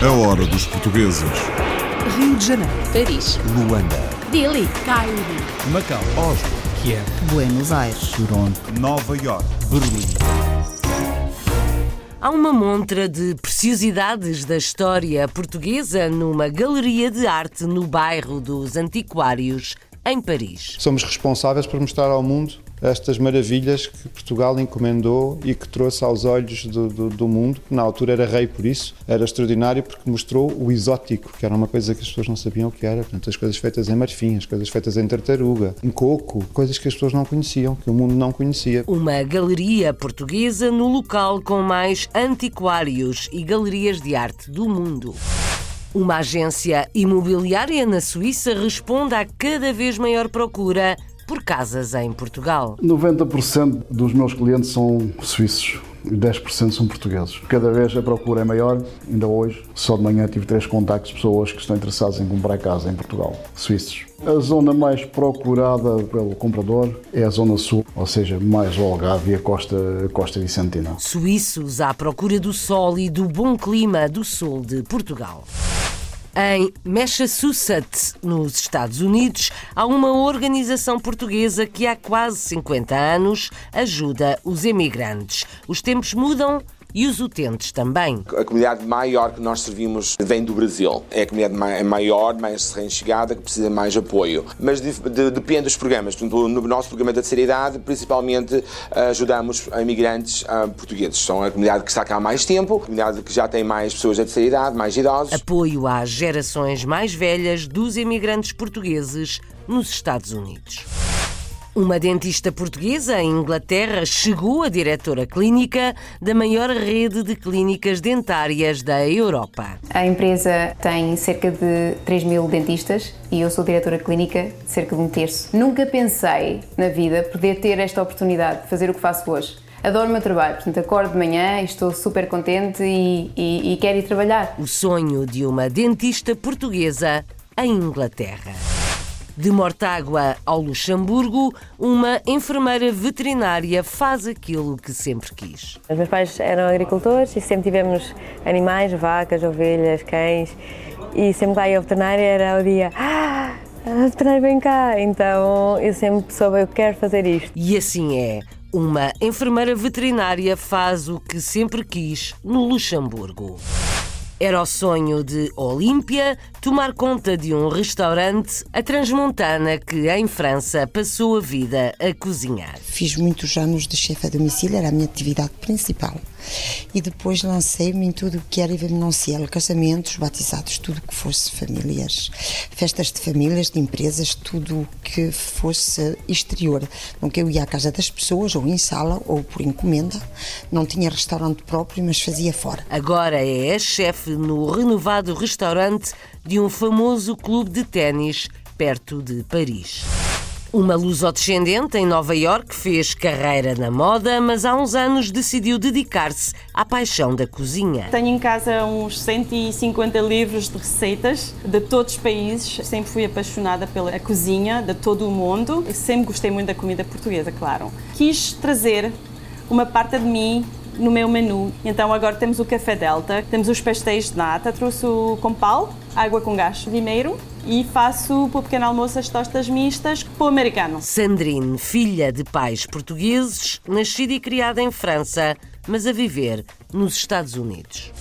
A hora dos portugueses. Rio de Janeiro, Paris, Luanda. Delhi, Cairo, Macau, Oslo, Kiev, Buenos Aires, Toronto, Nova York. Berlim. Há uma montra de preciosidades da história portuguesa numa galeria de arte no bairro dos Antiquários, em Paris. Somos responsáveis por mostrar ao mundo estas maravilhas que Portugal encomendou e que trouxe aos olhos do, do, do mundo. Na altura era rei por isso, era extraordinário porque mostrou o exótico, que era uma coisa que as pessoas não sabiam o que era. Portanto, as coisas feitas em marfim, as coisas feitas em tartaruga, em coco, coisas que as pessoas não conheciam, que o mundo não conhecia. Uma galeria portuguesa no local com mais antiquários e galerias de arte do mundo. Uma agência imobiliária na Suíça responde à cada vez maior procura por casas em Portugal. 90% dos meus clientes são suíços e 10% são portugueses. Cada vez a procura é maior. Ainda hoje, só de manhã, tive três contactos de pessoas que estão interessadas em comprar casa em Portugal, suíços. A zona mais procurada pelo comprador é a zona sul, ou seja, mais o Algarve e a costa, a costa vicentina. Suíços à procura do sol e do bom clima do sul de Portugal. Em Massachusetts, nos Estados Unidos, há uma organização portuguesa que há quase 50 anos ajuda os emigrantes. Os tempos mudam e os utentes também. A comunidade maior que nós servimos vem do Brasil. É a comunidade ma- maior, mais recém-chegada, que precisa de mais apoio. Mas de- de- depende dos programas. Portanto, No nosso programa da terceira idade, principalmente ajudamos a imigrantes ah, portugueses. São a comunidade que está cá há mais tempo, a comunidade que já tem mais pessoas da terceira idade, mais idosos. Apoio às gerações mais velhas dos emigrantes portugueses nos Estados Unidos. Uma dentista portuguesa em Inglaterra chegou a diretora clínica da maior rede de clínicas dentárias da Europa. A empresa tem cerca de 3 mil dentistas e eu sou diretora clínica de cerca de um terço. Nunca pensei na vida poder ter esta oportunidade de fazer o que faço hoje. Adoro o meu trabalho, portanto acordo de manhã e estou super contente e, e, e quero ir trabalhar. O sonho de uma dentista portuguesa em Inglaterra. De Mortágua ao Luxemburgo, uma enfermeira veterinária faz aquilo que sempre quis. Os meus pais eram agricultores e sempre tivemos animais, vacas, ovelhas, cães. E sempre que lá ia ao veterinário era o dia, ah, a veterinária vem cá. Então eu sempre soube, eu quero fazer isto. E assim é. Uma enfermeira veterinária faz o que sempre quis no Luxemburgo. Era o sonho de Olímpia tomar conta de um restaurante, a Transmontana, que em França passou a vida a cozinhar. Fiz muitos anos de chefe a domicílio, era a minha atividade principal. E depois lancei-me em tudo o que era evenencial, casamentos, batizados, tudo o que fosse famílias, festas de famílias, de empresas, tudo o que fosse exterior. Nunca eu ia à casa das pessoas, ou em sala, ou por encomenda. Não tinha restaurante próprio, mas fazia fora. Agora é chefe no renovado restaurante de um famoso clube de ténis perto de Paris. Uma lusodescendente em Nova Iorque fez carreira na moda, mas há uns anos decidiu dedicar-se à paixão da cozinha. Tenho em casa uns 150 livros de receitas de todos os países. Sempre fui apaixonada pela cozinha de todo o mundo. Sempre gostei muito da comida portuguesa, claro. Quis trazer uma parte de mim no meu menu. Então agora temos o café Delta, temos os pastéis de nata, trouxe o compal, água com gás primeiro e faço para o pequeno almoço as tostas mistas para o americano. Sandrine, filha de pais portugueses, nascida e criada em França, mas a viver nos Estados Unidos.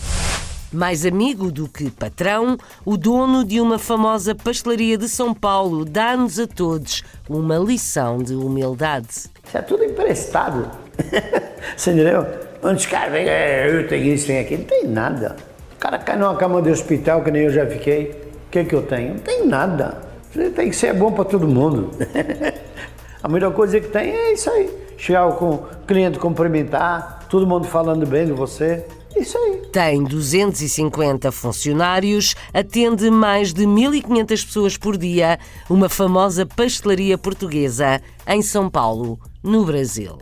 Mais amigo do que patrão, o dono de uma famosa pastelaria de São Paulo dá-nos a todos uma lição de humildade. Isso é tudo emprestado. Você entendeu? Onde os caras vêm, "É, eu tenho isso, tenho aquilo, não tem nada. O cara cai numa cama de hospital, que nem eu já fiquei. O que, que eu tenho? Não tem nada. Você tem que ser bom para todo mundo. A melhor coisa que tem é isso aí. Chegar com o cliente cumprimentar, todo mundo falando bem de você. Isso aí. Tem 250 funcionários, atende mais de 1.500 pessoas por dia, uma famosa pastelaria portuguesa em São Paulo, no Brasil.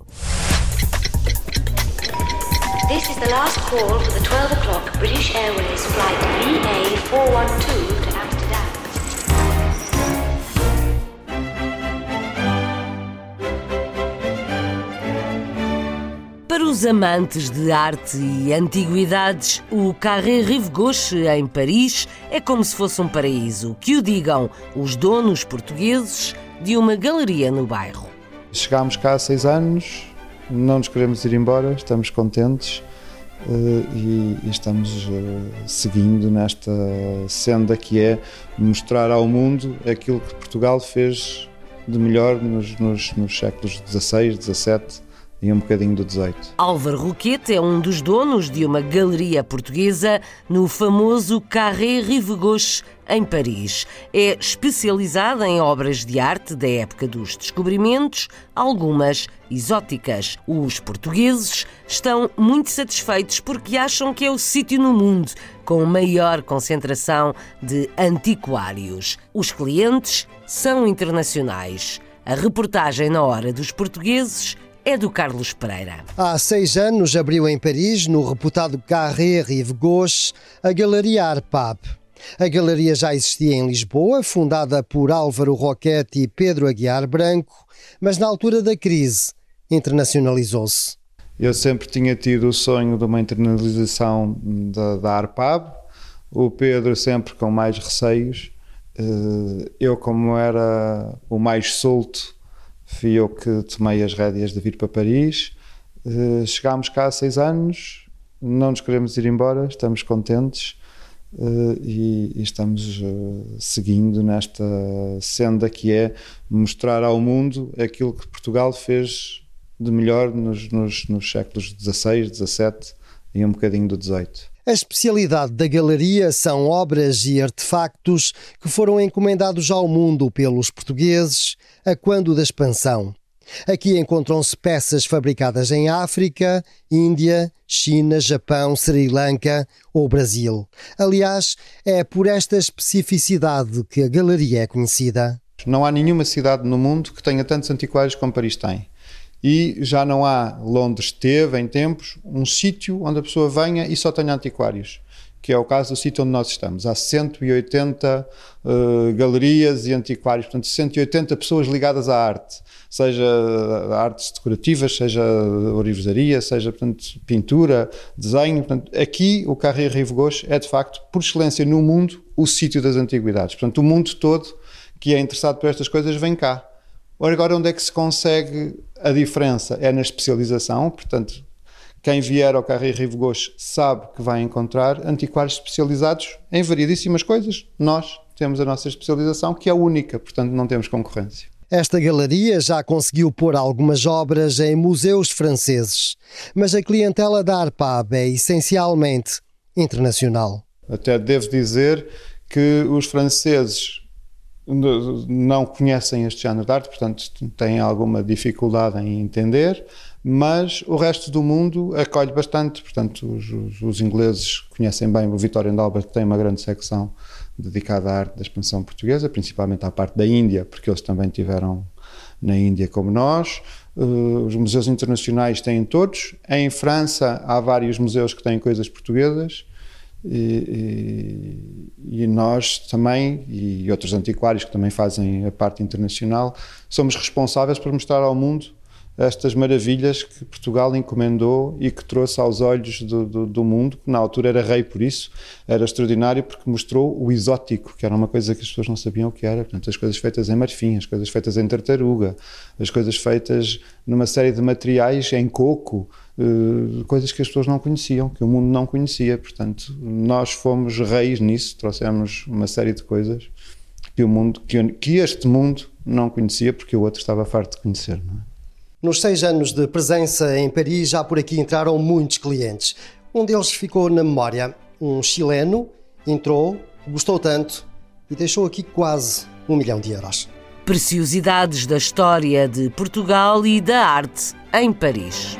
This is the last call for the 12 o'clock British Airways flight VA412 to Amsterdam. Para os os amantes de arte e antiguidades, o Carré Rive Gauche, em Paris, é como se fosse um paraíso. Que o digam os donos portugueses de uma galeria no bairro. Chegámos cá há seis anos, não nos queremos ir embora, estamos contentes uh, e, estamos uh, seguindo nesta senda que é mostrar ao mundo aquilo que Portugal fez de melhor nos, nos, nos séculos XVI, XVII e um bocadinho do 18. Álvaro Roquete é um dos donos de uma galeria portuguesa no famoso Carré Rive Gauche, em Paris. É especializada em obras de arte da época dos descobrimentos, algumas exóticas. Os portugueses estão muito satisfeitos porque acham que é o sítio no mundo com maior concentração de antiquários. Os clientes são internacionais. A reportagem na hora dos portugueses é do Carlos Pereira. Há seis anos abriu em Paris, no reputado Carré Rive Gauche, a Galeria Arpab. A galeria já existia em Lisboa, fundada por Álvaro Roquete e Pedro Aguiar Branco, mas na altura da crise internacionalizou-se. Eu sempre tinha tido o sonho de uma internalização da, da Arpab, o Pedro sempre com mais receios. Eh, eu, como era o mais solto, fui eu que tomei as rédeas de vir para Paris. Uh, chegámos cá há seis anos, não nos queremos ir embora, estamos contentes uh, e, estamos uh, seguindo nesta senda que é mostrar ao mundo aquilo que Portugal fez de melhor nos, nos, nos séculos XVI, XVII e um bocadinho do XVIII. A especialidade da galeria são obras e artefactos que foram encomendados ao mundo pelos portugueses a quando da expansão. Aqui encontram-se peças fabricadas em África, Índia, China, Japão, Sri Lanka ou Brasil. Aliás, é por esta especificidade que a galeria é conhecida. Não há nenhuma cidade no mundo que tenha tantos antiquários como Paris tem e já não há, Londres teve em tempos, um sítio onde a pessoa venha e só tenha antiquários, que é o caso do sítio onde nós estamos. Há 180 uh, eh, galerias e antiquários, portanto 180 pessoas ligadas à arte, seja artes decorativas, seja orivesaria, seja portanto, pintura, desenho. Portanto, aqui o Carré Rive Gauche é de facto, por excelência no mundo, o sítio das antiguidades. Portanto, o mundo todo que é interessado por estas coisas vem cá. Agora, onde é que se consegue a diferença? É na especialização, portanto, quem vier ao Carré Rive Gauche sabe que vai encontrar antiquários especializados em variedíssimas coisas. Nós temos a nossa especialização, que é única, portanto, não temos concorrência. Esta galeria já conseguiu pôr algumas obras em museus franceses, mas a clientela da Arpab é essencialmente internacional. Até devo dizer que os franceses não conhecem este género de arte, portanto têm alguma dificuldade em entender, mas o resto do mundo acolhe bastante, portanto os, os, ingleses conhecem bem, o Victorian Albert tem uma grande secção dedicada à arte da expansão portuguesa, principalmente à parte da Índia, porque eles também tiveram na Índia como nós. Uh, os museus internacionais têm todos. Em França há vários museus que têm coisas portuguesas. E, e, e, nós também, e outros antiquários que também fazem a parte internacional, somos responsáveis por mostrar ao mundo estas maravilhas que Portugal encomendou e que trouxe aos olhos do, do, do, mundo, que na altura era rei por isso, era extraordinário porque mostrou o exótico, que era uma coisa que as pessoas não sabiam o que era. Portanto, as coisas feitas em marfim, as coisas feitas em tartaruga, as coisas feitas numa série de materiais em coco, uh, coisas que as pessoas não conheciam, que o mundo não conhecia. Portanto, nós fomos reis nisso, trouxemos uma série de coisas que o mundo, que, que este mundo não conhecia porque o outro estava farto de conhecer, não é? Nos seis anos de presença em Paris, já por aqui entraram muitos clientes. Um deles ficou na memória. Um chileno entrou, gostou tanto e deixou aqui quase um milhão de euros. Preciosidades da história de Portugal e da arte em Paris.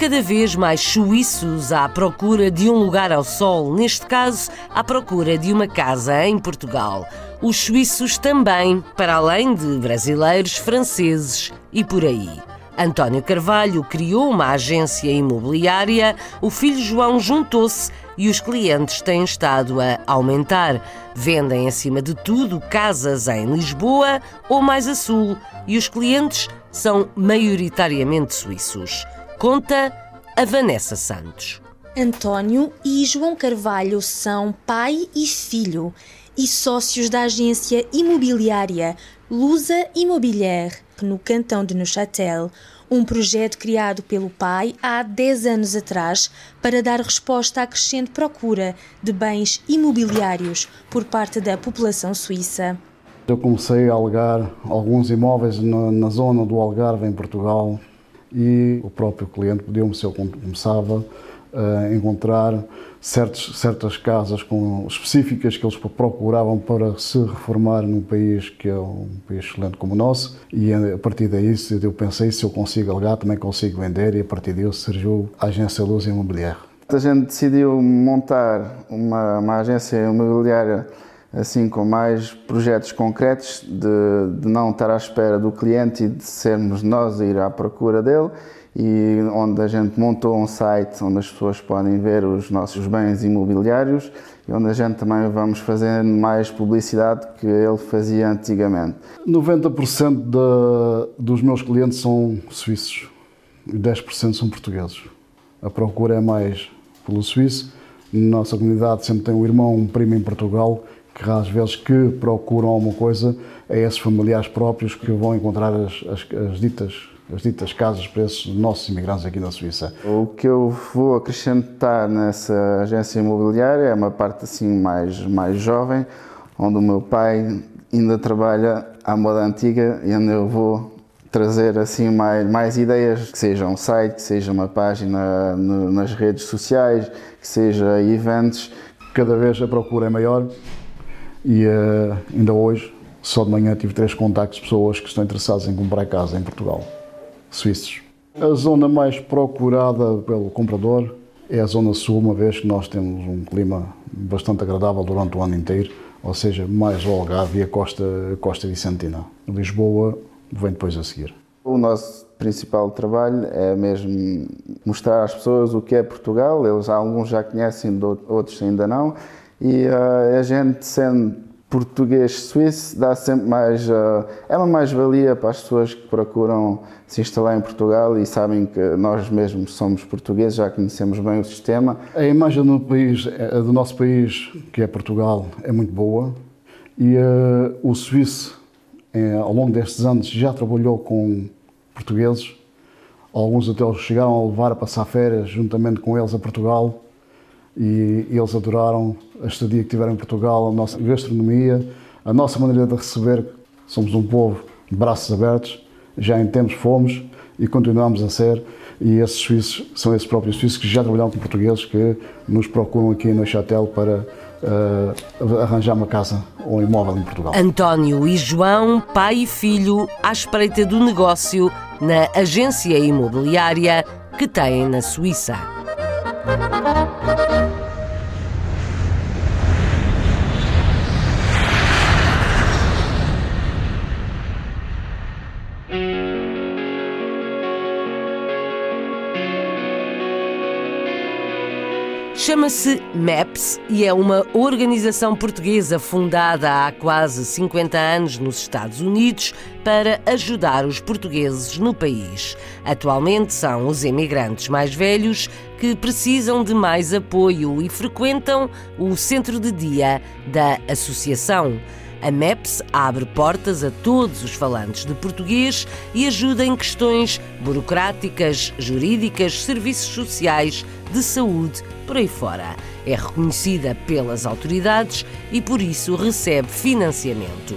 Cada vez mais suíços à procura de um lugar ao sol, neste caso, à procura de uma casa em Portugal. Os suíços também, para além de brasileiros, franceses e por aí. António Carvalho criou uma agência imobiliária, o filho João juntou-se e os clientes têm estado a aumentar. Vendem, acima de tudo, casas em Lisboa ou mais a sul e os clientes são maioritariamente suíços. Conta a Vanessa Santos. António e João Carvalho são pai e filho e sócios da agência imobiliária Lusa Immobilier, no cantão de Neuchâtel, um projeto criado pelo pai há 10 anos atrás para dar resposta à crescente procura de bens imobiliários por parte da população suíça. Eu comecei a alugar alguns imóveis na, na zona do Algarve, em Portugal, e o próprio cliente pediu-me se eu começava a encontrar certos, certas casas com, específicas que eles procuravam para se reformar num país que é um país excelente como o nosso e a partir daí eu pensei se eu consigo alugar também consigo vender e a partir disso surgiu a agência Luz Imobiliária. A gente decidiu montar uma, uma agência imobiliária assim com mais projetos concretos de, de não estar à espera do cliente e de sermos nós a ir à procura dele e onde a gente montou um site onde as pessoas podem ver os nossos bens imobiliários e onde a gente também vamos fazer mais publicidade que ele fazia antigamente. 90% de, dos meus clientes são suíços e 10% são portugueses. A procura é mais pelo suíço. Na nossa comunidade sempre tem um irmão, um primo em Portugal que às vezes que procuram alguma coisa é esses familiares próprios que vão encontrar as, as, as ditas as ditas casas para esses nossos imigrantes aqui na Suíça. O que eu vou acrescentar nessa agência imobiliária é uma parte assim mais, mais jovem, onde o meu pai ainda trabalha à moda antiga e onde eu vou trazer assim mais, mais ideias, que seja um site, que seja uma página no, nas redes sociais, que seja eventos. Cada vez a procura é maior e uh, ainda hoje, só de manhã, tive três contactos de pessoas que estão interessadas em comprar casa em Portugal suíços. A zona mais procurada pelo comprador é a zona sul, uma vez que nós temos um clima bastante agradável durante o ano inteiro, ou seja, mais o Algarve e a costa, a costa vicentina. Lisboa vem depois a seguir. O nosso principal trabalho é mesmo mostrar às pessoas o que é Portugal. Eles, alguns já conhecem, outros ainda não. E uh, a gente, sendo português-suíço dá sempre mais. Uh, é uma mais-valia para as pessoas que procuram se instalar em Portugal e sabem que nós mesmos somos portugueses, já conhecemos bem o sistema. A imagem do, país, eh, do nosso país, que é Portugal, é muito boa e uh, o suíço, ao longo destes anos, já trabalhou com portugueses. Alguns até chegaram a levar a passar férias juntamente com eles a Portugal e eles adoraram a estadia que tiveram em Portugal, a nossa gastronomia, a nossa maneira de receber. Somos um povo de braços abertos, já em tempos fomos e continuamos a ser. E esses suíços são esses próprios suíços que já trabalham com portugueses que nos procuram aqui no Chatel para uh, arranjar uma casa ou um imóvel em Portugal. António e João, pai e filho, à espreita do negócio na agência imobiliária que têm na Suíça. Chama-se MAPS e é uma organização portuguesa fundada há quase 50 anos nos Estados Unidos para ajudar os portugueses no país. Atualmente são os imigrantes mais velhos que precisam de mais apoio e frequentam o centro de dia da associação. A MEPS abre portas a todos os falantes de português e ajuda em questões burocráticas, jurídicas, serviços sociais, de saúde, por aí fora. É reconhecida pelas autoridades e por isso recebe financiamento.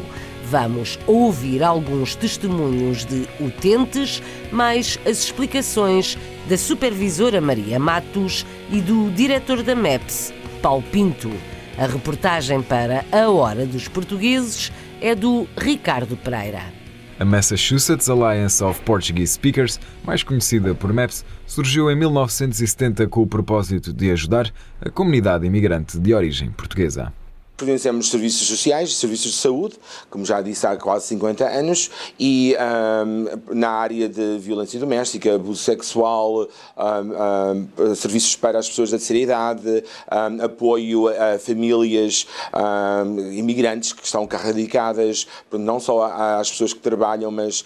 Vamos ouvir alguns testemunhos de utentes, mais as explicações da supervisora Maria Matos e do diretor da MEPS, Paulo Pinto. A reportagem para A Hora dos Portugueses é do Ricardo Pereira. A Massachusetts Alliance of Portuguese Speakers, mais conhecida por MAPS, surgiu em 1970 com o propósito de ajudar a comunidade imigrante de origem portuguesa. Providenciamos serviços sociais, serviços de saúde, como já disse há quase 50 anos, e um, na área de violência doméstica, abuso sexual, um, um, serviços para as pessoas da terceira idade, apoio a famílias imigrantes que estão radicadas, não só às pessoas que trabalham, mas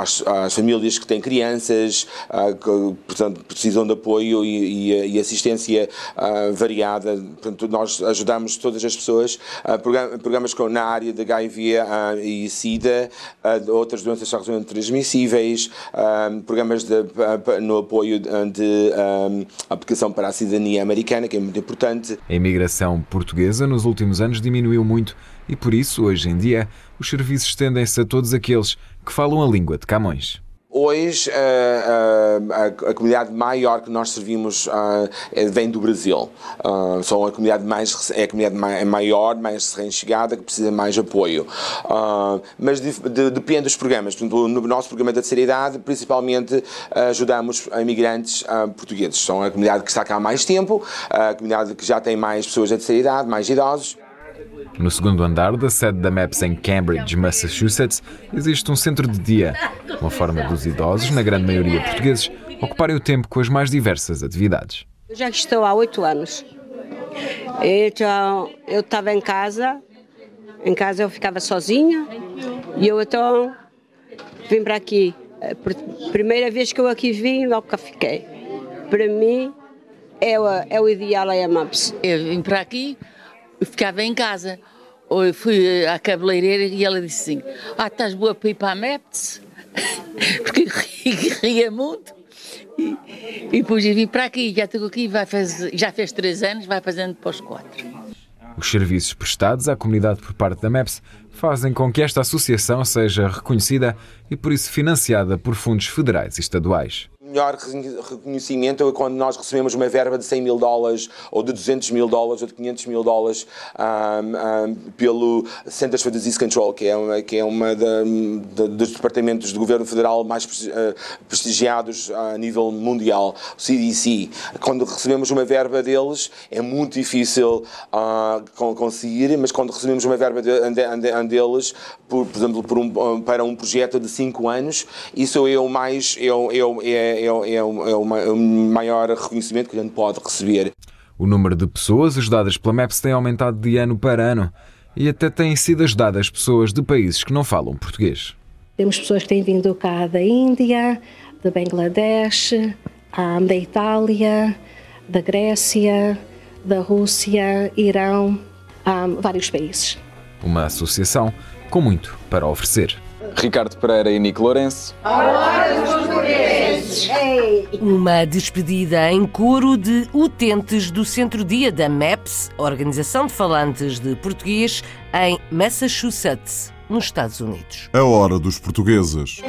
às, às famílias que têm crianças, que portanto, precisam de apoio e, e, e assistência variada. Portanto, nós ajudamos todas as pessoas, uh, programas na área de HIV uh, e SIDA, uh, outras doenças sexualmente transmissíveis, programas de, no apoio de aplicação para a cidadania americana, que é muito importante. A imigração portuguesa nos últimos anos diminuiu muito e por isso, hoje em dia, os serviços estendem-se a todos aqueles que falam a língua de Camões. Hoje, a, a, a, comunidade maior que nós servimos uh, vem do Brasil. São a comunidade mais é a comunidade é maior, mais recém-chegada, que precisa mais apoio. Mas de, de, depende dos programas. Portanto, no nosso programa da terceira idade, principalmente ajudamos imigrantes portugueses. São a comunidade que está cá há mais tempo, a comunidade que já tem mais pessoas da terceira idade, mais idosos. No segundo andar da sede da MAPS em Cambridge, Massachusetts, existe um centro de dia, uma forma dos idosos, na grande maioria portugueses, ocuparem o tempo com as mais diversas atividades. Eu já estou há oito anos. Então, eu estava em casa, em casa eu ficava sozinha, e eu então vim para aqui. Primeira vez que eu aqui vim, logo que fiquei. Para mim, é o, é o ideal é a MAPS. Eu vim para aqui eu ficava em casa. Eu fui à cabeleireira e ela disse assim: Ah, estás boa para ir para a MEPS? Porque ria muito. E, e depois eu vim para aqui, já estou aqui, vai fazer, já fez três anos, vai fazendo para os quatro. Os serviços prestados à comunidade por parte da MEPS fazem com que esta associação seja reconhecida e por isso financiada por fundos federais e estaduais melhor reconhecimento é quando nós recebemos uma verba de 100 mil dólares, ou de 200 mil dólares, ou de 500 mil dólares um, um, pelo Centers for Disease Control, que é uma, que é uma dos departamentos do governo federal mais uh, prestigiados a nível mundial, o CDC. Quando recebemos uma verba deles, é muito difícil uh, conseguir, mas quando recebemos uma verba de, deles, por, por exemplo, por um, para um projeto de 5 anos, isso é o mais. É, é, é, é, é, o, é o maior reconhecimento que a gente pode receber. O número de pessoas ajudadas pela MEPS tem aumentado de ano para ano e até têm sido ajudadas pessoas de países que não falam português. Temos pessoas que têm vindo cá da Índia, da Bangladesh, da Itália, da Grécia, da Rússia, Irão, vários países. Uma associação com muito para oferecer. Ricardo Pereira e Nico Lourenço. Uma despedida em coro de utentes do Centro-Dia da MAPS, Organização de Falantes de Português, em Massachusetts, nos Estados Unidos. A hora dos portugueses.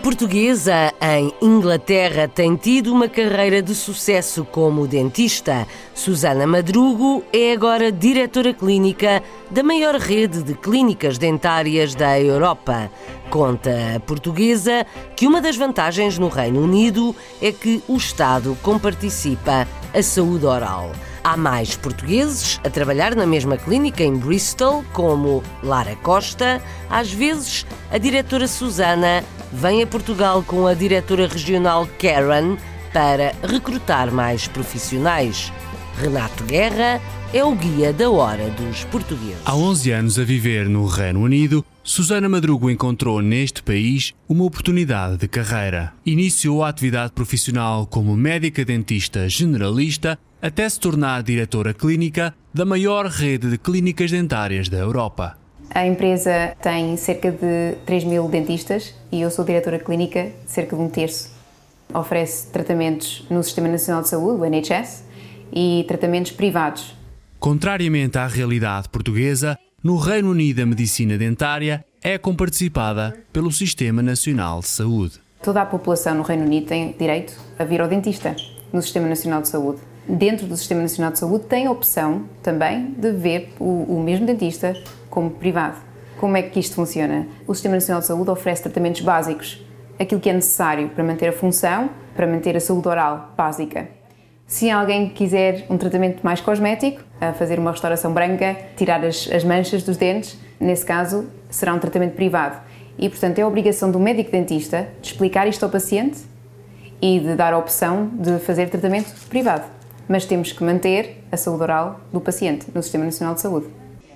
Portuguesa em Inglaterra tem tido uma carreira de sucesso como dentista. Susana Madrugo é agora diretora clínica da maior rede de clínicas dentárias da Europa. Conta a portuguesa que uma das vantagens no Reino Unido é que o Estado comparticipa a saúde oral. Há mais portugueses a trabalhar na mesma clínica em Bristol, como Lara Costa. Às vezes, a diretora Susana vem a Portugal com a diretora regional Karen para recrutar mais profissionais. Renato Guerra é o guia da hora dos portugueses. Há 11 anos a viver no Reino Unido, Susana Madrugo encontrou neste país uma oportunidade de carreira. Iniciou a atividade profissional como médica dentista generalista até se tornar diretora clínica da maior rede de clínicas dentárias da Europa. A empresa tem cerca de 3 mil dentistas e eu sou diretora clínica de cerca de um terço. Oferece tratamentos no Sistema Nacional de Saúde, o NHS, e tratamentos privados. Contrariamente à realidade portuguesa, no Reino Unido a medicina dentária é comparticipada pelo Sistema Nacional de Saúde. Toda a população no Reino Unido tem direito a vir ao dentista no Sistema Nacional de Saúde. Dentro do Sistema Nacional de Saúde tem a opção também de ver o, o mesmo dentista como privado. Como é que isto funciona? O Sistema Nacional de Saúde oferece tratamentos básicos, aquilo que é necessário para manter a função para manter a saúde oral básica. Se alguém quiser um tratamento mais cosmético, fazer uma restauração branca, tirar as, as manchas dos dentes, nesse caso será um tratamento privado. E, portanto, é a obrigação do médico dentista de explicar isto ao paciente e de dar a opção de fazer tratamento privado. Mas temos que manter a saúde oral do paciente no Sistema Nacional de Saúde.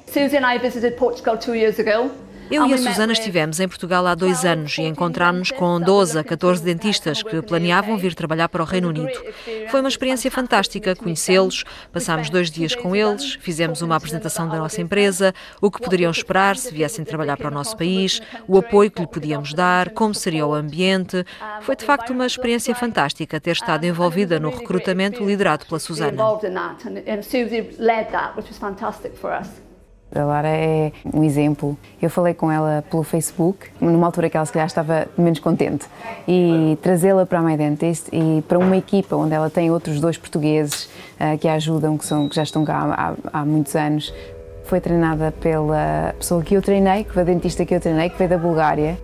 Susan and I visited Portugal two years ago. Eu e a Susana estivemos em Portugal há dois anos e encontramos com 12 a 14 dentistas que planeavam vir trabalhar para o Reino Unido. Foi uma experiência fantástica conhecê-los, passámos dois dias com eles, fizemos uma apresentação da nossa empresa, o que poderiam esperar se viessem trabalhar para o nosso país, o apoio que lhe podíamos dar, como seria o ambiente. Foi de facto uma experiência fantástica ter estado envolvida no recrutamento liderado pela Susana. A Lara é um exemplo. Eu falei com ela pelo Facebook, numa altura que ela se calhar estava menos contente, e trazê-la para a My Dentist e para uma equipa onde ela tem outros dois portugueses uh, que a ajudam, que, são, que já estão cá há, há muitos anos. Foi treinada pela pessoa que eu treinei, que foi a dentista que eu treinei, que veio da Bulgária.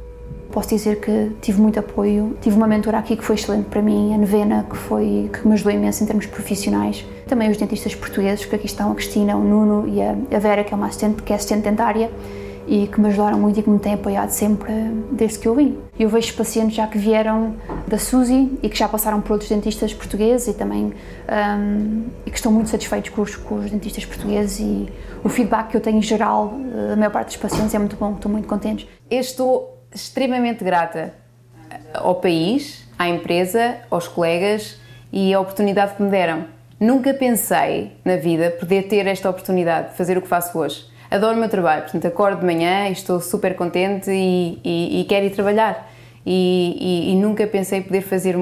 Posso dizer que tive muito apoio, tive uma mentora aqui que foi excelente para mim, a Nevena, que, foi, que me ajudou imenso em termos profissionais. Também os dentistas portugueses, que aqui estão a Cristina, o Nuno e a Vera, que é uma assistente, que é assistente dentária, e que me ajudaram muito e que me têm apoiado sempre desde que eu vim. Eu vejo pacientes já que vieram da Suzy e que já passaram por outros dentistas portugueses e também um, e que estão muito satisfeitos com os, com os, dentistas portugueses e o feedback que eu tenho em geral, a maior parte dos pacientes é muito bom, estou muito contentes. Eu estou extremamente grata ao país, à empresa, aos colegas e à oportunidade que me deram. Nunca pensei na vida poder ter esta oportunidade de fazer o que faço hoje. Adoro o meu trabalho, portanto, acordo de manhã e estou super contente e, e, e quero ir trabalhar. E, e, nunca pensei poder fazer,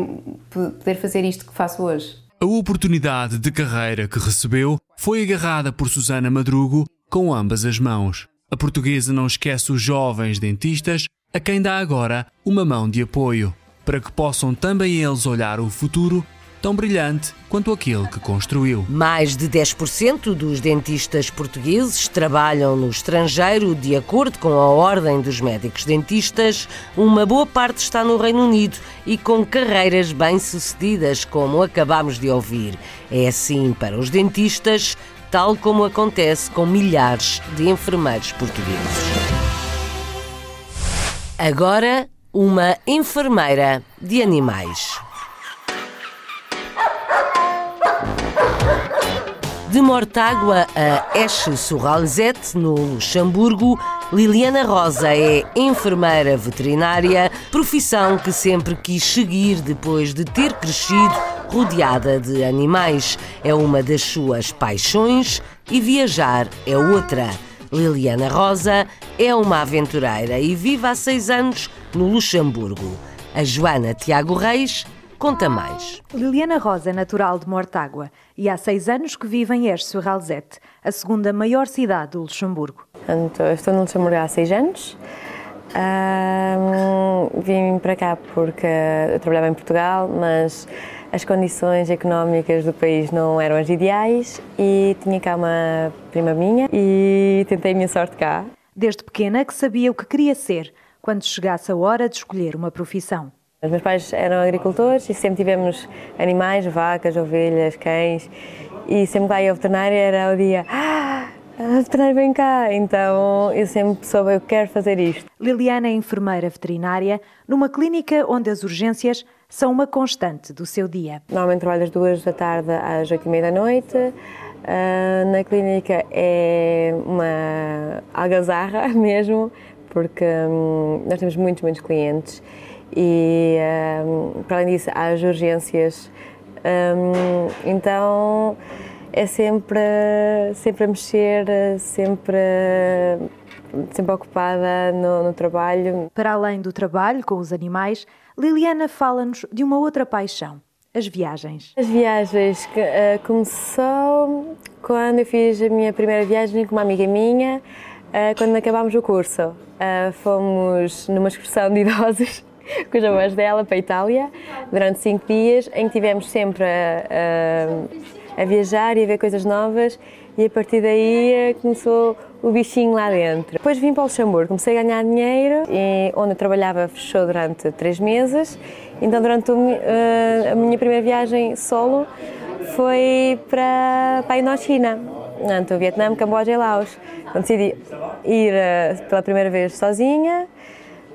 poder fazer isto que faço hoje. A oportunidade de carreira que recebeu foi agarrada por Susana Madrugo com ambas as mãos. A portuguesa não esquece os jovens dentistas a quem dá agora uma mão de apoio, para que possam também eles olhar o futuro tão brilhante quanto aquele que construiu. Mais de 10% dos dentistas portugueses trabalham no estrangeiro, de acordo com a Ordem dos Médicos Dentistas. Uma boa parte está no Reino Unido e com carreiras bem-sucedidas, como acabamos de ouvir. É assim para os dentistas, tal como acontece com milhares de enfermeiros portugueses. Agora, uma enfermeira de animais. De Mortágua a Eche-sur-Alzette, no Luxemburgo, Liliana Rosa é enfermeira veterinária, profissão que sempre quis seguir depois de ter crescido rodeada de animais. É uma das suas paixões e viajar é outra. Liliana Rosa é uma aventureira e vive há seis anos no Luxemburgo. A Joana Tiago Reis conta mais. Liliana Rosa é natural de Mortágua e há seis anos que vive em Esch-sur-Alzette, a segunda maior cidade do Luxemburgo. Então, estou no Luxemburgo há seis anos. Um, vim para cá porque eu trabalhava em Portugal, mas as condições económicas do país não eram as ideais e tinha cá uma prima minha e tentei a minha sorte cá. Desde pequena que sabia o que queria ser quando chegasse a hora de escolher uma profissão. Os meus pais eram agricultores e sempre tivemos animais, vacas, ovelhas, cães e sempre que ia ao veterinário era o dia ah, a veterinária vem cá, então eu sempre soube eu quero fazer isto. Liliana é enfermeira veterinária numa clínica onde as urgências são uma constante do seu dia. Normalmente trabalho das duas da tarde às oito e meia da noite. Uh, na clínica é uma algazarra mesmo, porque um, nós temos muitos, muitos clientes e, um, para além disso, há as urgências. Um, então é sempre, sempre a mexer, sempre sempre ocupada no, no, trabalho. Para além do trabalho com os animais, Liliana fala-nos de uma outra paixão, as viagens. As viagens que, uh, começou quando eu fiz a minha primeira viagem com uma amiga minha, uh, quando acabámos o curso. Uh, fomos numa excursão de idosos com os avós dela para a Itália durante cinco dias, em que tivemos sempre a, a, viajar e a ver coisas novas e a partir daí começou o bichinho lá dentro. Depois vim para o Luxemburgo, comecei a ganhar dinheiro e onde eu trabalhava fechou durante três meses Então, durante a minha primeira viagem solo, foi para, para a Indochina, portanto, Vietnã, Camboja e Laos. Então, decidi ir pela primeira vez sozinha,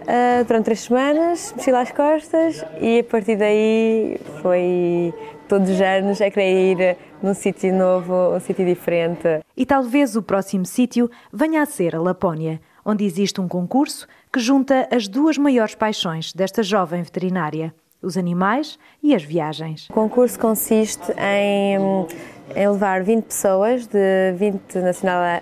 Uh, durante três semanas, mexi lá as costas e a partir daí foi todos os anos a querer ir num sítio novo, um sítio diferente. E talvez o próximo sítio venha a ser a Lapónia, onde existe um concurso que junta as duas maiores paixões desta jovem veterinária: os animais e as viagens. O concurso consiste em, em levar 20 pessoas de 20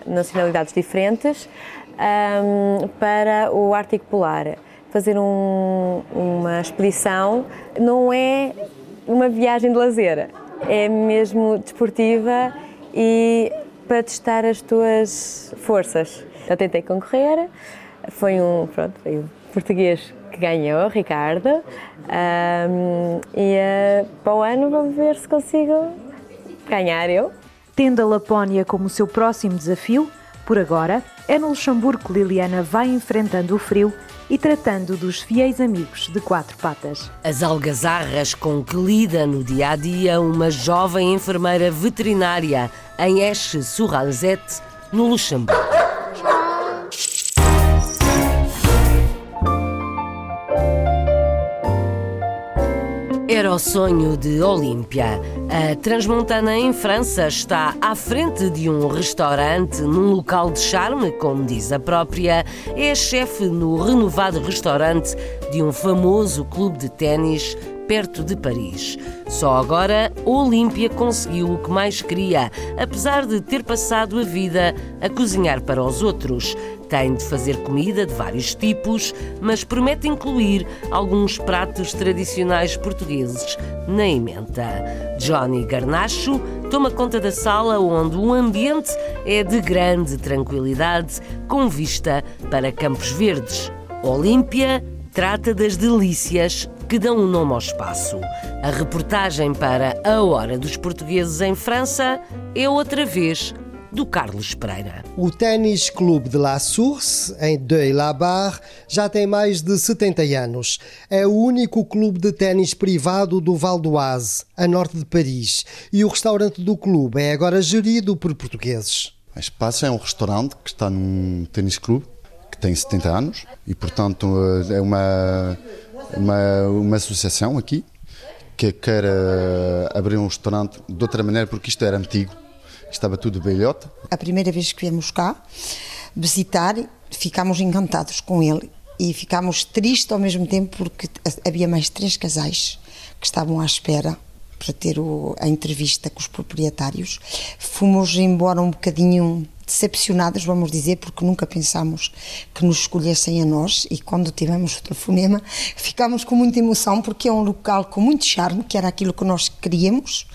nacionalidades diferentes um, para o Ártico Polar. Fazer um, uma expedição não é uma viagem de lazer, é mesmo desportiva e para testar as tuas forças. Eu tentei concorrer, foi um, pronto, foi um português que ganhou, Ricardo, um, e uh, para o ano vamos ver se consigo ganhar eu. Tendo a Lapónia como seu próximo desafio, por agora, é no Luxemburgo que Liliana vai enfrentando o frio e tratando dos fiéis amigos de quatro patas. As algazarras com que lida no dia a dia uma jovem enfermeira veterinária em Eche-sur-Alzette, no Luxemburgo. Era o sonho de Olímpia. A Transmontana em França está à frente de um restaurante num local de charme, como diz a própria. É chefe no renovado restaurante de um famoso clube de ténis perto de Paris. Só agora, Olímpia conseguiu o que mais queria, apesar de ter passado a vida a cozinhar para os outros. Tem de fazer comida de vários tipos, mas promete incluir alguns pratos tradicionais portugueses na emenda. Johnny Garnacho toma conta da sala onde o ambiente é de grande tranquilidade, com vista para Campos Verdes. Olímpia trata das delícias que dão um nome ao espaço. A reportagem para A Hora dos Portugueses em França é outra vez do Carlos Pereira. O Ténis Clube de La Source, em Deux-la-Barre, já tem mais de 70 anos. É o único clube de ténis privado do Val d'Oise, a norte de Paris, e o restaurante do clube é agora gerido por portugueses. A Espaço é um restaurante que está num ténis clube que tem 70 anos e, portanto, é uma, uma, uma associação aqui que quer eh, abrir um restaurante de outra maneira, porque isto era antigo estava tudo belhota. A primeira vez que viemos cá visitar, ficámos encantados com ele e ficámos tristes ao mesmo tempo porque havia mais três casais que estavam à espera para ter o, a entrevista com os proprietários. Fomos embora um bocadinho decepcionados, vamos dizer, porque nunca pensámos que nos escolhessem a nós e quando tivemos o telefonema ficámos com muita emoção porque é um local com muito charme, que era aquilo que nós queríamos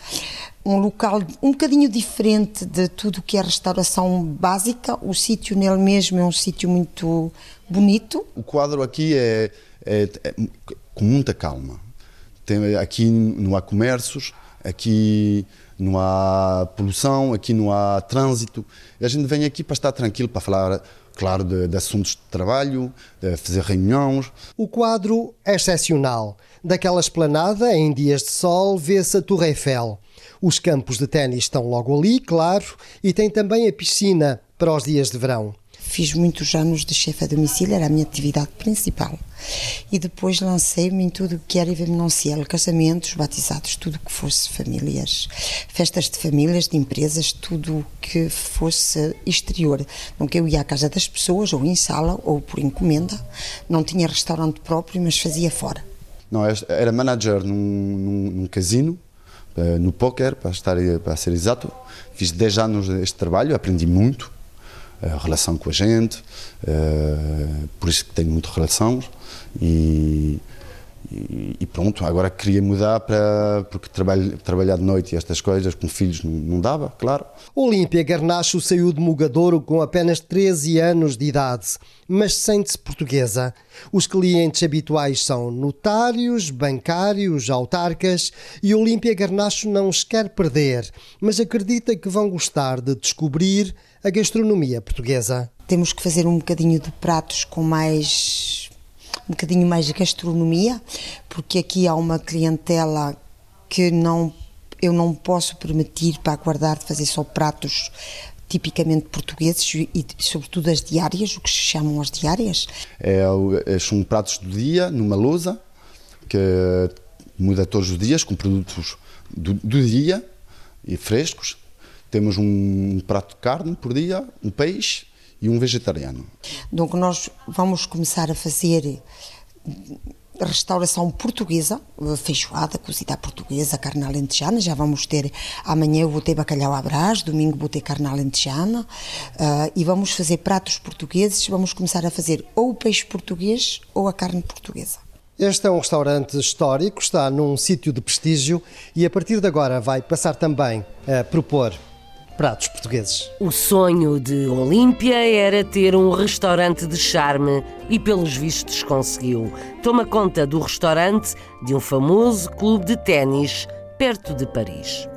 um local um bocadinho diferente de tudo que é restauração básica. O sítio nele mesmo é um sítio muito bonito. O quadro aqui é, é, é com muita calma. Tem, aqui não há comércios, aqui não há poluição, aqui não há trânsito. E a gente vem aqui para estar tranquilo, para falar, claro, de, de assuntos de trabalho, de fazer reuniões. O quadro é excepcional. Daquela esplanada, em dias de sol, vê-se a Torre Eiffel. Os campos de ténis estão logo ali, claro, e tem também a piscina para os dias de verão. Fiz muitos anos de chefe a domicílio, era a minha atividade principal. E depois lancei-me em tudo o que era evenencial, casamentos, batizados, tudo que fosse famílias, festas de famílias, de empresas, tudo o que fosse exterior. Nunca eu ia à casa das pessoas, ou em sala, ou por encomenda. Não tinha restaurante próprio, mas fazia fora. Não, era manager num, num, num casino no póquer, para, estar, para ser exato. Fiz 10 anos este trabalho, aprendi muito, a eh, relação com a gente, eh, por isso que tenho muitas relações e, e, e, pronto, agora queria mudar para porque trabalho, trabalhar de noite e estas coisas com filhos não, não dava, claro. Olímpia Garnacho saiu de Mugadouro com apenas 13 anos de idade, mas sente-se portuguesa. Os clientes habituais são notários, bancários, autarcas e Olímpia Garnacho não os quer perder, mas acredita que vão gostar de descobrir a gastronomia portuguesa. Temos que fazer um bocadinho de pratos com mais um bocadinho mais de gastronomia, porque aqui há uma clientela que não eu não posso permitir para aguardar de fazer só pratos tipicamente portugueses e sobretudo as diárias, o que se chamam as diárias. É, são pratos do dia, numa lousa, que muda todos os dias, com produtos do, do dia e frescos. Temos um prato de carne por dia, um peixe e um vegetariano. Então nós vamos começar a fazer restauração portuguesa, feijoada, cozida portuguesa, carne alentejana. Já vamos ter, amanhã eu vou ter bacalhau à brás, domingo vou ter carne alentejana. Uh, e vamos fazer pratos portugueses. Vamos começar a fazer ou o peixe português ou a carne portuguesa. Este é um restaurante histórico, está num sítio de prestígio e a partir de agora vai passar também a propor pratos portugueses. O sonho de Olímpia era ter um restaurante de charme e, pelos vistos, conseguiu. Toma conta do restaurante de um famoso clube de ténis perto de Paris.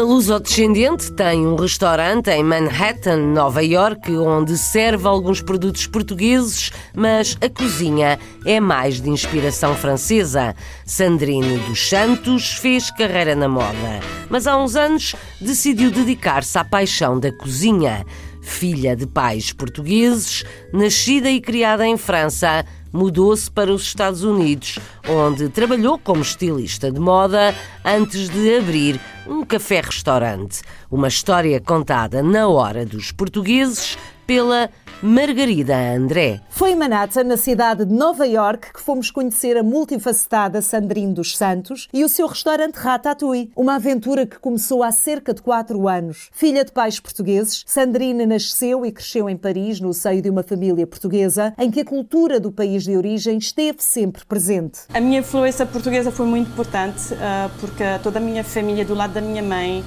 Uma luso-descendente tem um restaurante em Manhattan, Nova York, onde serve alguns produtos portugueses, mas a cozinha é mais de inspiração francesa. Sandrine dos Santos fez carreira na moda, mas há uns anos decidiu dedicar-se à paixão da cozinha. Filha de pais portugueses, nascida e criada em França, mudou-se para os Estados Unidos, onde trabalhou como estilista de moda antes de abrir um café-restaurante. Uma história contada na hora dos portugueses pela Margarida André. Foi em Manhattan, na cidade de Nova York, que fomos conhecer a multifacetada Sandrine dos Santos e o seu restaurante Ratatouille, uma aventura que começou há cerca de quatro anos. Filha de pais portugueses, Sandrine nasceu e cresceu em Paris, no seio de uma família portuguesa, em que a cultura do país de origem esteve sempre presente. A minha influência portuguesa foi muito importante, ah, porque toda a minha família, do lado da minha mãe,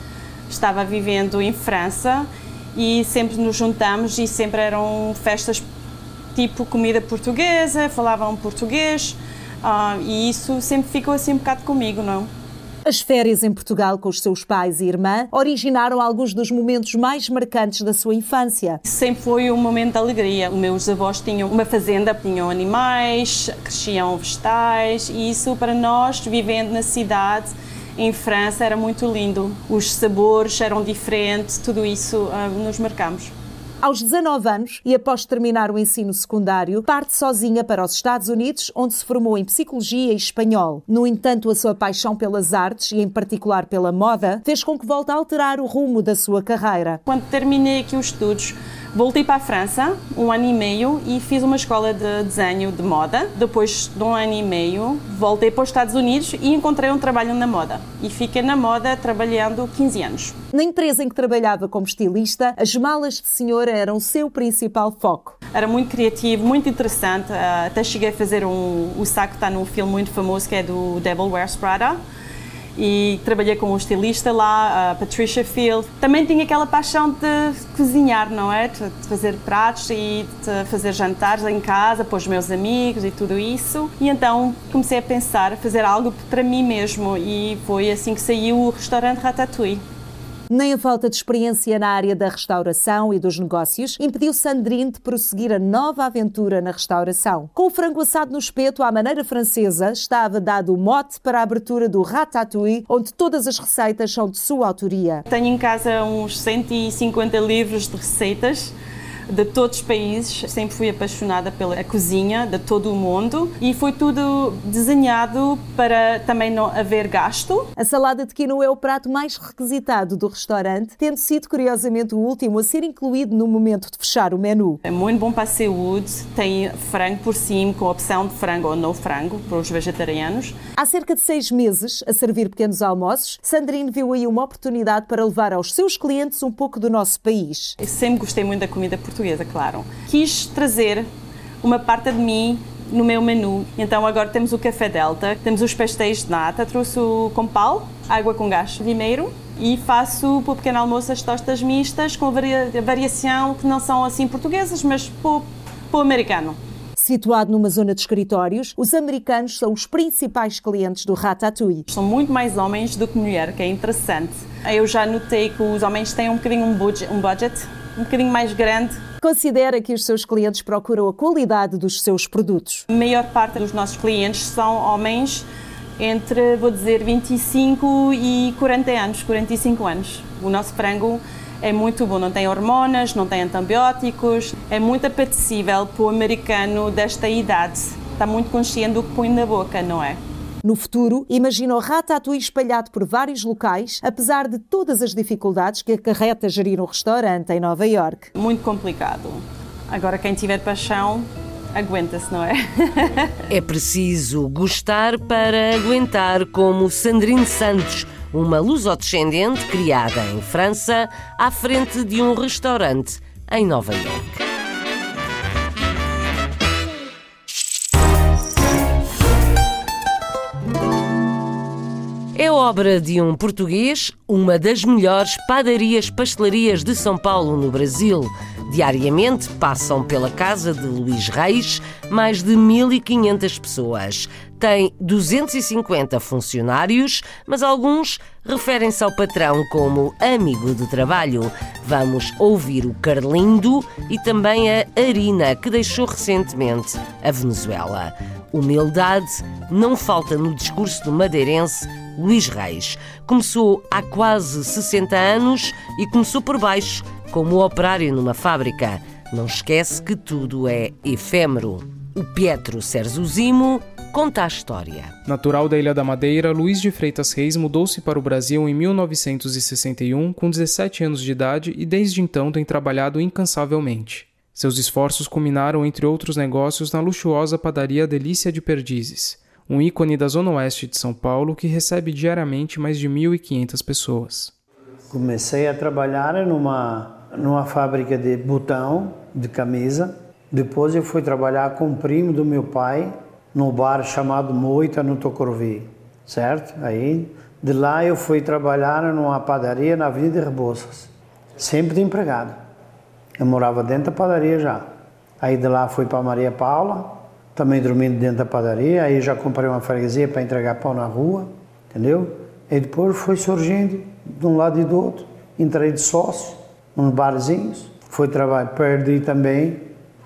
estava vivendo em França e sempre nos juntamos e sempre eram festas tipo comida portuguesa, falavam português uh, e isso sempre ficou assim um bocado comigo, não? As férias em Portugal com os seus pais e irmã originaram alguns dos momentos mais marcantes da sua infância. Sempre foi um momento de alegria. Os meus avós tinham uma fazenda, tinham animais, cresciam vegetais e isso para nós, vivendo na cidade, em França era muito lindo. Os sabores eram diferentes, tudo isso uh, nos marcamos. Aos 19 anos e após terminar o ensino secundário, parte sozinha para os Estados Unidos, onde se formou em psicologia e espanhol. No entanto, a sua paixão pelas artes e, em particular, pela moda, fez com que volte a alterar o rumo da sua carreira. Quando terminei aqui os estudos, Voltei para a França um ano e meio e fiz uma escola de desenho de moda. Depois de um ano e meio, voltei para os Estados Unidos e encontrei um trabalho na moda. E fiquei na moda trabalhando 15 anos. Na empresa em que trabalhava como estilista, as malas de senhora eram o seu principal foco. Era muito criativo, muito interessante. Ah, até cheguei a fazer um, o saco que está num filme muito famoso que é do Devil Wears Prada e trabalhei com um estilista lá, a Patricia Field. Também tinha aquela paixão de cozinhar, não é? De fazer pratos e de fazer jantares em casa para os meus amigos e tudo isso. E então comecei a pensar, a fazer algo para mim mesmo e foi assim que saiu o restaurante Ratatouille. Nem a falta de experiência na área da restauração e dos negócios impediu Sandrine de prosseguir a nova aventura na restauração. Com o frango assado no espeto à maneira francesa, estava dado o mote para a abertura do Ratatouille, onde todas as receitas são de sua autoria. Tenho em casa uns 150 livros de receitas de todos os países. Sempre fui apaixonada pela cozinha de todo o mundo e foi tudo desenhado para também não haver gasto. A salada de quinoa é o prato mais requisitado do restaurante, tendo sido curiosamente o último a ser incluído no momento de fechar o menu. É muito bom para a saúde, tem frango por cima com opção de frango ou não frango para os vegetarianos. Há cerca de seis meses, a servir pequenos almoços, Sandrine viu aí uma oportunidade para levar aos seus clientes um pouco do nosso país. Eu sempre gostei muito da comida portuguesa portuguesa, claro. Quis trazer uma parte de mim no meu menu. Então agora temos o café Delta, temos os pastéis de nata, trouxe o compal, água com gás limeiro e faço para o pequeno almoço as tostas mistas com varia variação que não são assim portuguesas, mas para o americano. Situado numa zona de escritórios, os americanos são os principais clientes do Ratatouille. São muito mais homens do que mulher, que é interessante. Eu já notei que os homens têm um bocadinho um budget, um bocadinho mais grande. Considera que os seus clientes procuram a qualidade dos seus produtos. A maior parte dos nossos clientes são homens entre, vou dizer, 25 e 40 anos, 45 anos. O nosso frango é muito bom, não tem hormonas, não tem antibióticos, é muito apetecível para o americano desta idade. Está muito consciente do que põe na boca, não é? No futuro, imagina o ratatouille espalhado por vários locais, apesar de todas as dificuldades que acarreta gerir um restaurante em Nova York. Muito complicado. Agora, quem tiver paixão, aguenta-se, não é? é preciso gostar para aguentar, como Sandrine Santos, uma lusodescendente criada em França, à frente de um restaurante em Nova York. Obra de um português, uma das melhores padarias pastelarias de São Paulo, no Brasil. Diariamente passam pela casa de Luís Reis mais de 1.500 pessoas. Tem 250 funcionários, mas alguns referem-se ao patrão como amigo de trabalho. Vamos ouvir o Carlindo e também a Arina, que deixou recentemente a Venezuela. Humildade não falta no discurso do madeirense Luís Reis. Começou há quase 60 anos e começou por baixo, como operário numa fábrica. Não esquece que tudo é efêmero. O Pietro Serzuzimo conta a história. Natural da Ilha da Madeira, Luiz de Freitas Reis mudou-se para o Brasil em 1961 com 17 anos de idade e desde então tem trabalhado incansavelmente. Seus esforços culminaram, entre outros negócios, na luxuosa padaria Delícia de Perdizes, um ícone da Zona Oeste de São Paulo que recebe diariamente mais de 1.500 pessoas. Comecei a trabalhar numa, numa fábrica de botão, de camisa. Depois eu fui trabalhar com um primo do meu pai, num bar chamado Moita, no Tocorvi, certo? Aí, de lá eu fui trabalhar numa padaria na Avenida Rebouças, sempre de empregado. Eu morava dentro da padaria já. Aí de lá fui para Maria Paula, também dormindo dentro da padaria. Aí já comprei uma freguesia para entregar pão na rua, entendeu? E depois foi surgindo de um lado e do outro. Entrei de sócio, nos barzinhos. Fui trabalhar, perdi também.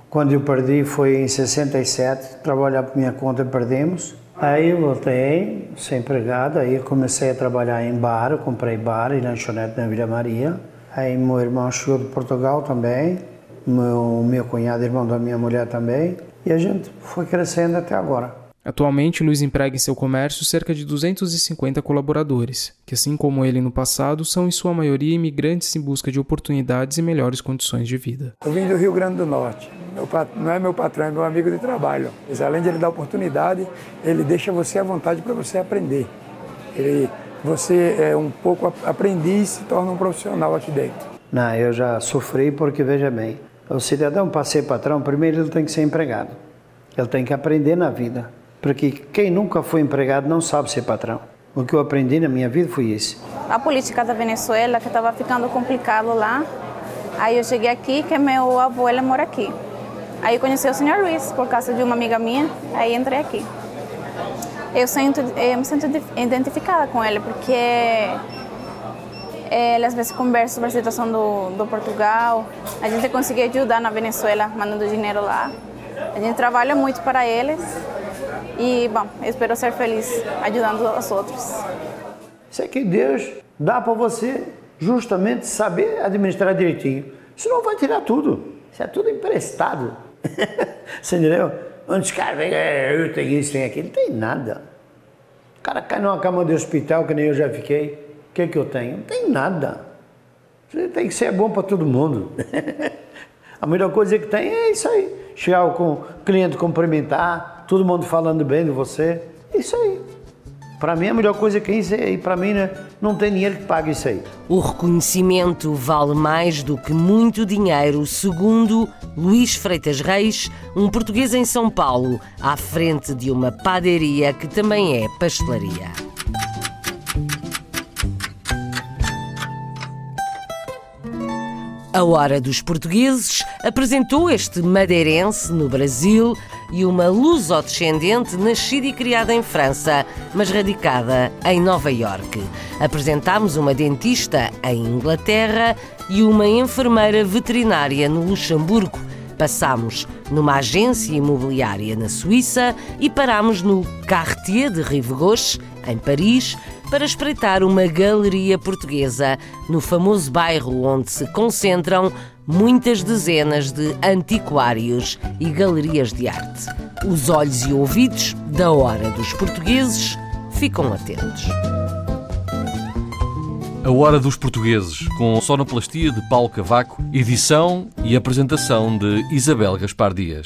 Quando eu perdi foi em 67, trabalhar por minha conta perdemos. Aí voltei, ser empregado, aí comecei a trabalhar em bar, comprei bar e lanchonete na Vila Maria. Aí meu irmão chegou de Portugal também, meu, meu cunhado, irmão da minha mulher também, e a gente foi crescendo até agora. Atualmente, Luiz emprega em seu comércio cerca de 250 colaboradores, que, assim como ele no passado, são em sua maioria imigrantes em busca de oportunidades e melhores condições de vida. Eu vim do Rio Grande do Norte. Pat... Não é meu patrão, é meu amigo de trabalho. Mas, além de ele dar oportunidade, ele deixa você à vontade para você aprender. Ele você é um pouco aprendiz e se torna um profissional aqui dentro. Não, eu já sofri porque, veja bem, o cidadão para ser patrão, primeiro ele tem que ser empregado. Ele tem que aprender na vida. Porque quem nunca foi empregado não sabe ser patrão. O que eu aprendi na minha vida foi isso. A política da Venezuela que estava ficando complicado lá. Aí eu cheguei aqui, que meu avô ele mora aqui. Aí conheci o senhor Luiz por causa de uma amiga minha. Aí entrei aqui eu, sinto, eu me sinto identificada com ele, porque ele às vezes conversa sobre a situação do, do Portugal. A gente conseguiu ajudar na Venezuela, mandando dinheiro lá. A gente trabalha muito para eles e, bom, espero ser feliz ajudando os outros. Isso é que Deus dá para você justamente saber administrar direitinho. Senão vai tirar tudo. Isso é tudo emprestado. você entendeu? Onde os caras vêm, é, eu tenho isso, tenho aquilo, não tem nada. O cara cai numa cama de hospital, que nem eu já fiquei. Que, que eu tenho? Não tem nada. Você tem que ser bom para todo mundo. A melhor coisa que tem é isso aí. Chegar com o cliente cumprimentar, todo mundo falando bem de você. Isso aí. Para mim, a melhor coisa que é isso é, e para mim, né, não tem dinheiro que pague isso aí. O reconhecimento vale mais do que muito dinheiro, segundo Luís Freitas Reis, um português em São Paulo, à frente de uma padaria que também é pastelaria. A Hora dos Portugueses apresentou este madeirense no Brasil e uma luso-descendente nascida e criada em França, mas radicada em Nova Iorque. Apresentámos uma dentista em Inglaterra e uma enfermeira veterinária no Luxemburgo. Passámos numa agência imobiliária na Suíça e parámos no Cartier de Rive Gauche, em Paris, para espreitar uma galeria portuguesa no famoso bairro onde se concentram muitas dezenas de antiquários e galerias de arte. Os olhos e ouvidos da hora dos portugueses ficam atentos. A Hora dos Portugueses, com sonoplastia de Paulo Cavaco, edição e apresentação de Isabel Gaspar Dias.